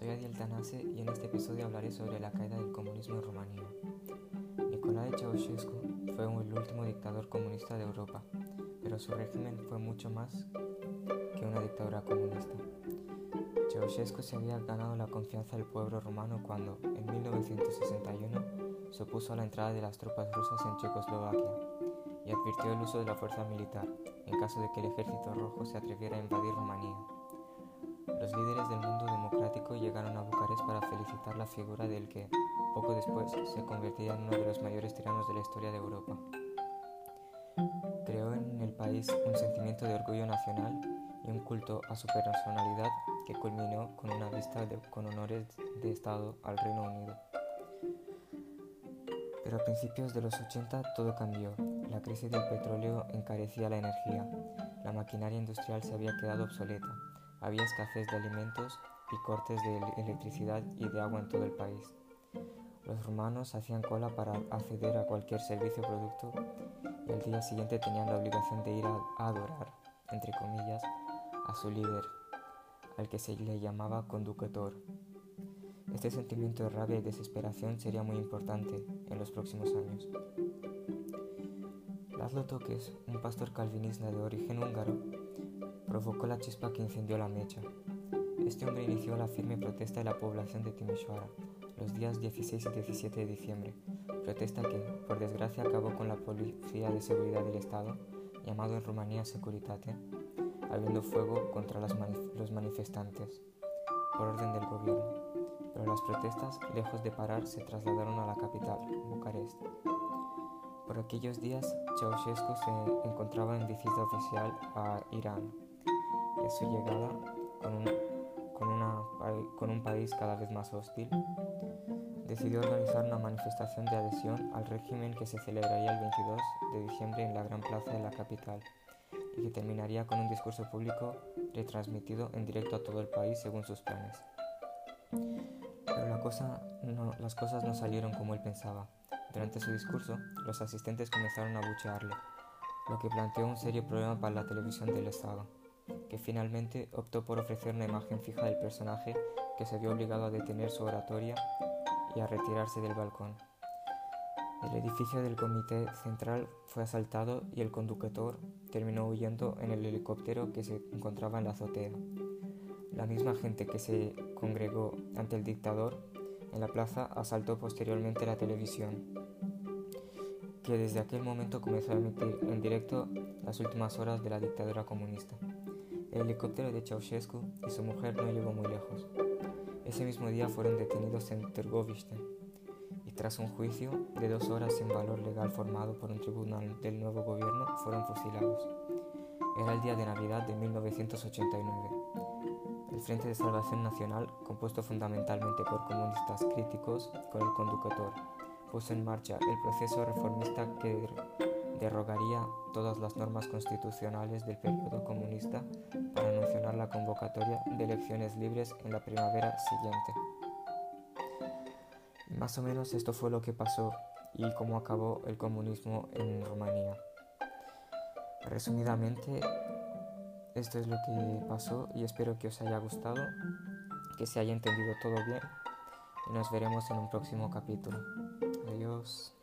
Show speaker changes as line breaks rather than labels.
Tanase y en este episodio hablaré sobre la caída del comunismo en Rumanía. Nicolae Ceausescu fue el último dictador comunista de Europa, pero su régimen fue mucho más que una dictadura comunista. Ceausescu se había ganado la confianza del pueblo rumano cuando, en 1961, se opuso a la entrada de las tropas rusas en Checoslovaquia y advirtió el uso de la fuerza militar en caso de que el ejército rojo se atreviera a invadir Rumanía. Los líderes del mundo llegaron a Bucarest para felicitar la figura del que, poco después, se convertiría en uno de los mayores tiranos de la historia de Europa. Creó en el país un sentimiento de orgullo nacional y un culto a su personalidad que culminó con una vista con honores de Estado al Reino Unido. Pero a principios de los 80 todo cambió. La crisis del petróleo encarecía la energía. La maquinaria industrial se había quedado obsoleta. Había escasez de alimentos y cortes de electricidad y de agua en todo el país. Los rumanos hacían cola para acceder a cualquier servicio o producto y al día siguiente tenían la obligación de ir a, a adorar, entre comillas, a su líder, al que se le llamaba conductor. Este sentimiento de rabia y desesperación sería muy importante en los próximos años. Laszlo Toques, un pastor calvinista de origen húngaro, provocó la chispa que incendió la mecha. Este hombre inició la firme protesta de la población de Timișoara los días 16 y 17 de diciembre, protesta que, por desgracia, acabó con la Policía de Seguridad del Estado, llamado en Rumanía Securitate, abriendo fuego contra manif los manifestantes, por orden del gobierno. Pero las protestas, lejos de parar, se trasladaron a la capital, Bucarest. Por aquellos días, Ceausescu se encontraba en visita oficial a Irán a su llegada, con un, con, una, con un país cada vez más hostil, decidió organizar una manifestación de adhesión al régimen que se celebraría el 22 de diciembre en la gran plaza de la capital y que terminaría con un discurso público retransmitido en directo a todo el país según sus planes. Pero las cosas no salieron como él pensaba. Durante su discurso, los asistentes comenzaron a buchearle, lo que planteó un serio problema para la televisión del Estado, que finalmente optó por ofrecer una imagen fija del personaje que se vio obligado a detener su oratoria y a retirarse del balcón. El edificio del comité central fue asaltado y el conductor terminó huyendo en el helicóptero que se encontraba en la azotea. La misma gente que se congregó ante el dictador en la plaza asaltó posteriormente la televisión, que desde aquel momento comenzó a emitir en directo las últimas horas de la dictadura comunista. El helicóptero de Ceausescu y su mujer no llegó muy lejos. Ese mismo día fueron detenidos en Târgoviște tras un juicio de dos horas sin valor legal formado por un tribunal del nuevo gobierno, fueron fusilados. Era el día de Navidad de 1989. El Frente de Salvación Nacional, compuesto fundamentalmente por comunistas críticos con el conductor, puso en marcha el proceso reformista que derrogaría todas las normas constitucionales del periodo comunista para anunciar la convocatoria de elecciones libres en la primavera siguiente. Más o menos esto fue lo que pasó y cómo acabó el comunismo en Rumanía. Resumidamente, esto es lo que pasó y espero que os haya gustado, que se haya entendido todo bien y nos veremos en un próximo capítulo. Adiós.